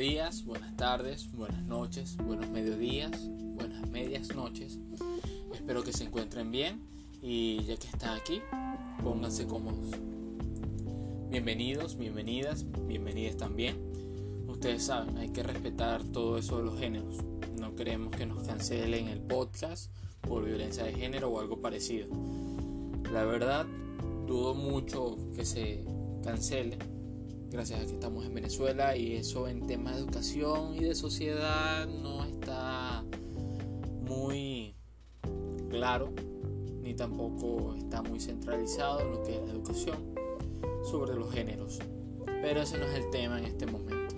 días, buenas tardes, buenas noches, buenos mediodías, buenas medias noches. Espero que se encuentren bien y ya que están aquí, pónganse cómodos. Bienvenidos, bienvenidas, bienvenidas también. Ustedes saben, hay que respetar todo eso de los géneros. No queremos que nos cancelen el podcast por violencia de género o algo parecido. La verdad, dudo mucho que se cancele gracias a que estamos en Venezuela y eso en temas de educación y de sociedad no está muy claro ni tampoco está muy centralizado en lo que es la educación sobre los géneros. Pero ese no es el tema en este momento.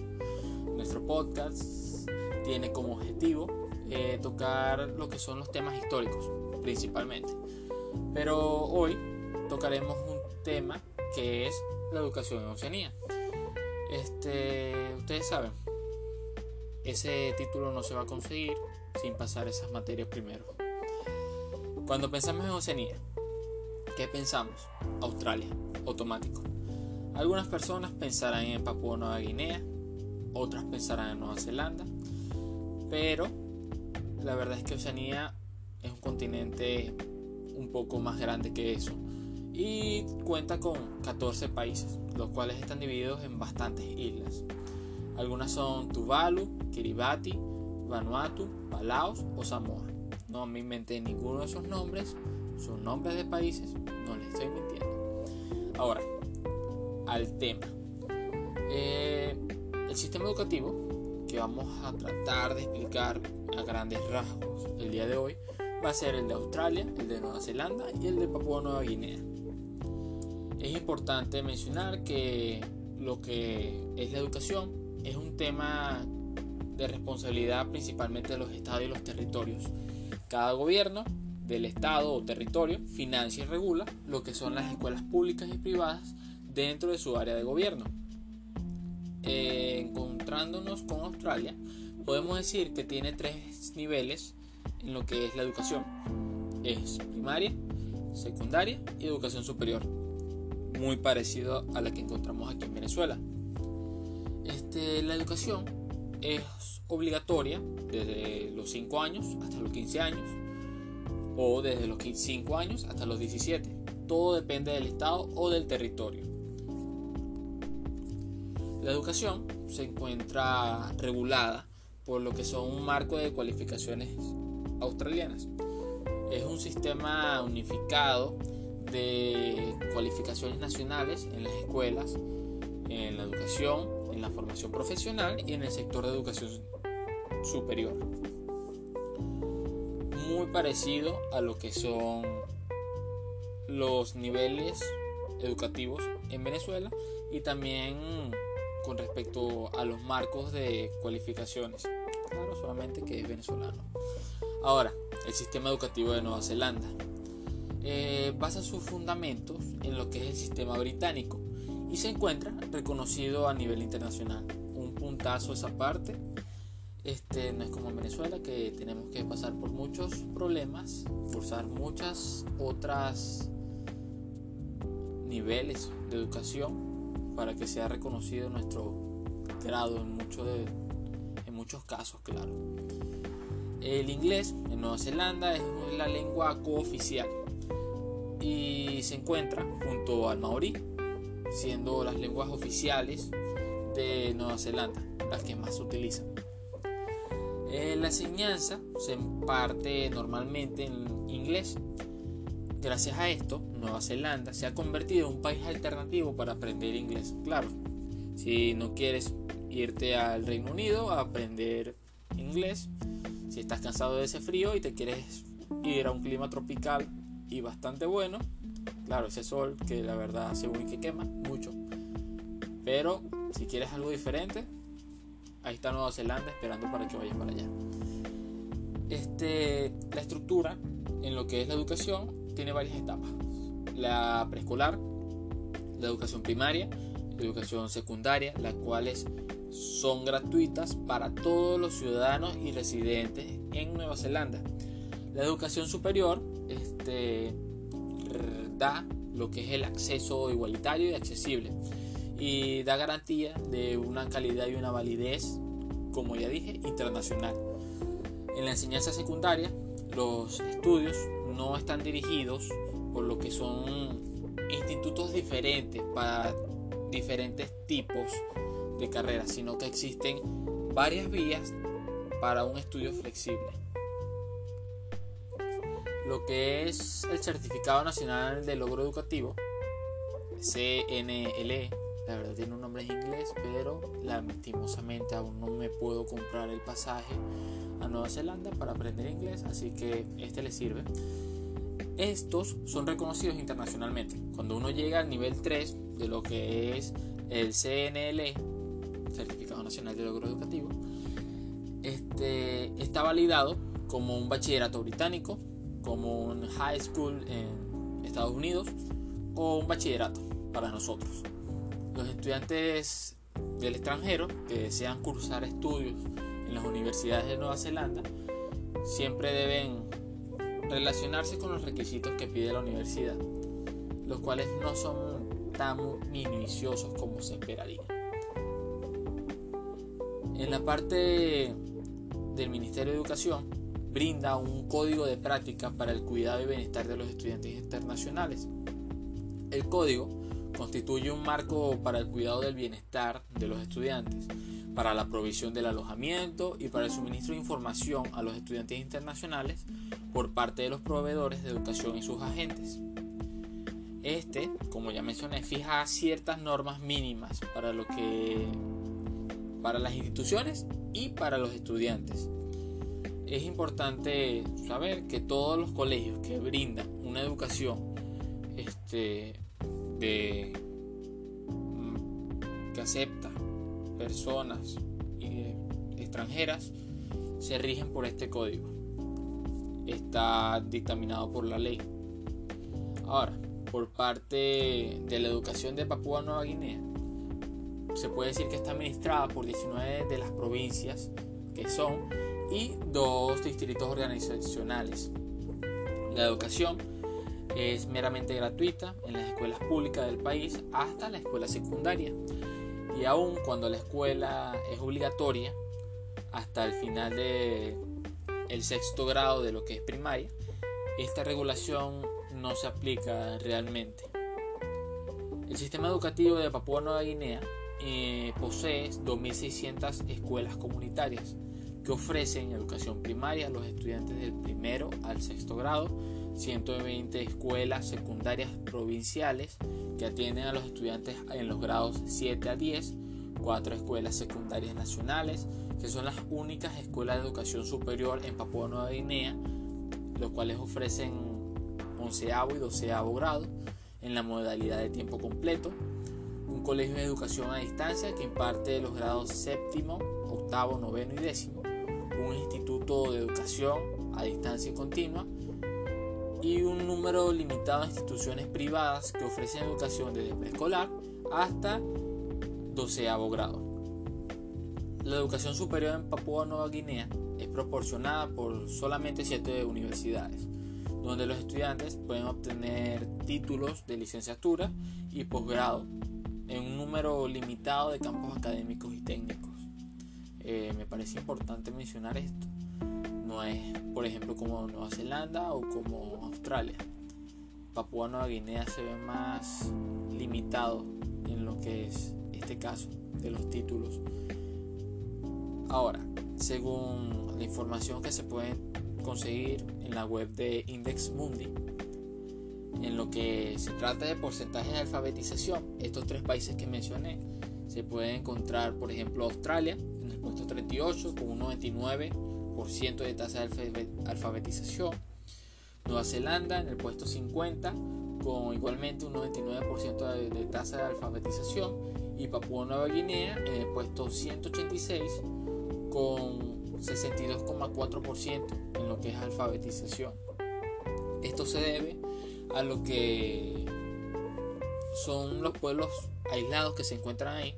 Nuestro podcast tiene como objetivo eh, tocar lo que son los temas históricos principalmente. Pero hoy tocaremos un tema que es la educación en Oceanía. Este, ustedes saben, ese título no se va a conseguir sin pasar esas materias primero. Cuando pensamos en Oceanía, ¿qué pensamos? Australia, automático. Algunas personas pensarán en Papua Nueva Guinea, otras pensarán en Nueva Zelanda, pero la verdad es que Oceanía es un continente un poco más grande que eso y cuenta con 14 países, los cuales están divididos en bastantes islas. Algunas son Tuvalu, Kiribati, Vanuatu, Palaos o Samoa. No me inventé ninguno de esos nombres, son nombres de países, no les estoy mintiendo. Ahora, al tema. Eh, el sistema educativo que vamos a tratar de explicar a grandes rasgos el día de hoy va a ser el de Australia, el de Nueva Zelanda y el de Papua Nueva Guinea. Es importante mencionar que lo que es la educación es un tema de responsabilidad principalmente de los estados y los territorios. Cada gobierno del estado o territorio financia y regula lo que son las escuelas públicas y privadas dentro de su área de gobierno. Eh, encontrándonos con Australia, podemos decir que tiene tres niveles en lo que es la educación. Es primaria, secundaria y educación superior muy parecido a la que encontramos aquí en Venezuela. Este, la educación es obligatoria desde los 5 años hasta los 15 años o desde los 5 años hasta los 17. Todo depende del estado o del territorio. La educación se encuentra regulada por lo que son un marco de cualificaciones australianas. Es un sistema unificado de cualificaciones nacionales en las escuelas, en la educación, en la formación profesional y en el sector de educación superior. Muy parecido a lo que son los niveles educativos en Venezuela y también con respecto a los marcos de cualificaciones. Claro, solamente que es venezolano. Ahora, el sistema educativo de Nueva Zelanda eh, basa sus fundamentos en lo que es el sistema británico y se encuentra reconocido a nivel internacional. Un puntazo esa parte. Este no es como en Venezuela que tenemos que pasar por muchos problemas, forzar muchas otras niveles de educación para que sea reconocido nuestro grado en, mucho de, en muchos casos, claro. El inglés en Nueva Zelanda es la lengua cooficial y se encuentra junto al maorí, siendo las lenguas oficiales de Nueva Zelanda las que más se utilizan. Eh, la enseñanza se imparte normalmente en inglés. Gracias a esto, Nueva Zelanda se ha convertido en un país alternativo para aprender inglés. Claro, si no quieres irte al Reino Unido a aprender inglés, si estás cansado de ese frío y te quieres ir a un clima tropical y bastante bueno. Claro, ese sol que la verdad según que quema mucho. Pero si quieres algo diferente, ahí está Nueva Zelanda esperando para que vayas para allá. Este, la estructura en lo que es la educación tiene varias etapas. La preescolar, la educación primaria, la educación secundaria, las cuales son gratuitas para todos los ciudadanos y residentes en Nueva Zelanda. La educación superior da lo que es el acceso igualitario y accesible y da garantía de una calidad y una validez como ya dije, internacional. En la enseñanza secundaria, los estudios no están dirigidos por lo que son institutos diferentes para diferentes tipos de carreras, sino que existen varias vías para un estudio flexible. Lo que es el Certificado Nacional de Logro Educativo, CNLE, la verdad tiene un nombre en inglés, pero lastimosamente aún no me puedo comprar el pasaje a Nueva Zelanda para aprender inglés, así que este le sirve. Estos son reconocidos internacionalmente. Cuando uno llega al nivel 3 de lo que es el CNL, Certificado Nacional de Logro Educativo, este, está validado como un bachillerato británico, como un high school en Estados Unidos o un bachillerato para nosotros. Los estudiantes del extranjero que desean cursar estudios en las universidades de Nueva Zelanda siempre deben relacionarse con los requisitos que pide la universidad, los cuales no son tan minuciosos como se esperaría. En la parte del Ministerio de Educación brinda un código de práctica para el cuidado y bienestar de los estudiantes internacionales. El código constituye un marco para el cuidado del bienestar de los estudiantes, para la provisión del alojamiento y para el suministro de información a los estudiantes internacionales por parte de los proveedores de educación y sus agentes. Este, como ya mencioné, fija ciertas normas mínimas para lo que para las instituciones y para los estudiantes. Es importante saber que todos los colegios que brindan una educación este, mm, que acepta personas extranjeras se rigen por este código. Está dictaminado por la ley. Ahora, por parte de la educación de Papúa Nueva Guinea, se puede decir que está administrada por 19 de las provincias que son y dos distritos organizacionales. La educación es meramente gratuita en las escuelas públicas del país hasta la escuela secundaria y aun cuando la escuela es obligatoria hasta el final de el sexto grado de lo que es primaria, esta regulación no se aplica realmente. El sistema educativo de Papúa Nueva Guinea eh, posee 2.600 escuelas comunitarias que ofrecen educación primaria a los estudiantes del primero al sexto grado, 120 escuelas secundarias provinciales que atienden a los estudiantes en los grados 7 a 10, 4 escuelas secundarias nacionales, que son las únicas escuelas de educación superior en Papúa Nueva Guinea, los cuales ofrecen 11 y 12 grado en la modalidad de tiempo completo, un colegio de educación a distancia que imparte los grados séptimo, octavo, noveno y décimo, un instituto de educación a distancia continua y un número limitado de instituciones privadas que ofrecen educación desde preescolar hasta doceavo grado. La educación superior en Papúa Nueva Guinea es proporcionada por solamente siete universidades, donde los estudiantes pueden obtener títulos de licenciatura y posgrado en un número limitado de campos académicos y técnicos. Eh, me parece importante mencionar esto. No es, por ejemplo, como Nueva Zelanda o como Australia. Papúa Nueva Guinea se ve más limitado en lo que es este caso de los títulos. Ahora, según la información que se puede conseguir en la web de Index Mundi, en lo que se trata de porcentajes de alfabetización, estos tres países que mencioné, se puede encontrar, por ejemplo, Australia puesto 38 con un 99% de tasa de alfabetización, Nueva Zelanda en el puesto 50 con igualmente un 99% de, de tasa de alfabetización y Papúa Nueva Guinea en el puesto 186 con 62,4% en lo que es alfabetización. Esto se debe a lo que son los pueblos aislados que se encuentran ahí,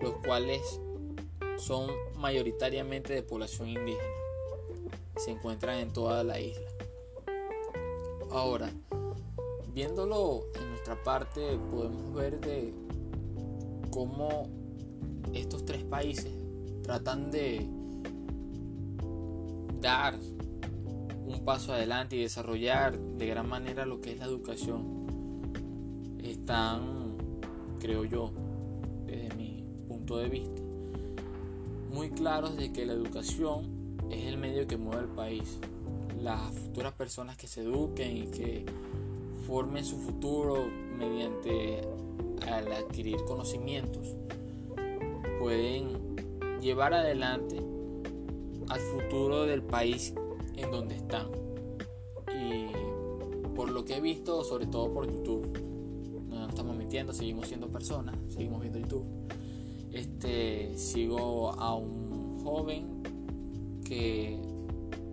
los cuales son mayoritariamente de población indígena. Se encuentran en toda la isla. Ahora, viéndolo en nuestra parte, podemos ver de cómo estos tres países tratan de dar un paso adelante y desarrollar de gran manera lo que es la educación están, creo yo, desde mi punto de vista, muy claros de que la educación es el medio que mueve el país. Las futuras personas que se eduquen y que formen su futuro mediante adquirir conocimientos pueden llevar adelante al futuro del país en donde están. Y por lo que he visto, sobre todo por YouTube, no nos estamos mintiendo, seguimos siendo personas, seguimos viendo YouTube. Este, sigo a un joven que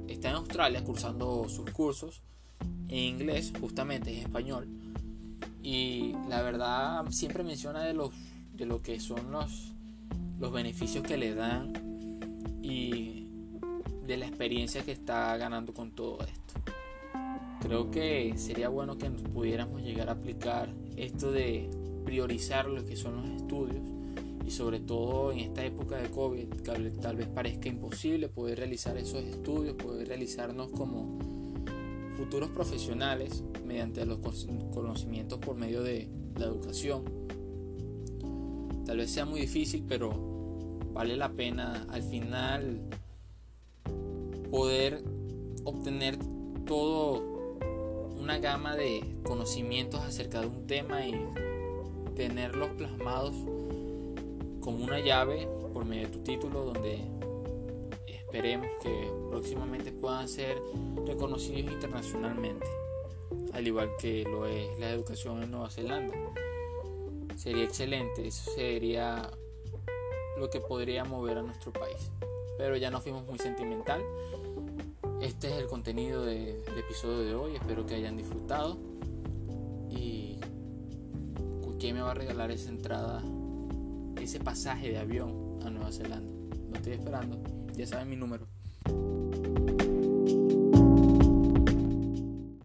está en Australia cursando sus cursos en inglés, justamente en español. Y la verdad siempre menciona de los de lo que son los, los beneficios que le dan y de la experiencia que está ganando con todo esto. Creo que sería bueno que nos pudiéramos llegar a aplicar esto de priorizar lo que son los estudios y sobre todo en esta época de COVID tal vez parezca imposible poder realizar esos estudios, poder realizarnos como futuros profesionales mediante los conocimientos por medio de la educación. Tal vez sea muy difícil, pero vale la pena al final poder obtener todo una gama de conocimientos acerca de un tema y tenerlos plasmados como una llave por medio de tu título donde esperemos que próximamente puedan ser reconocidos internacionalmente, al igual que lo es la educación en Nueva Zelanda. Sería excelente, eso sería lo que podría mover a nuestro país pero ya nos fuimos muy sentimental. Este es el contenido del episodio de hoy, espero que hayan disfrutado. Y ¿quién me va a regalar esa entrada, ese pasaje de avión a Nueva Zelanda? Lo estoy esperando, ya saben mi número.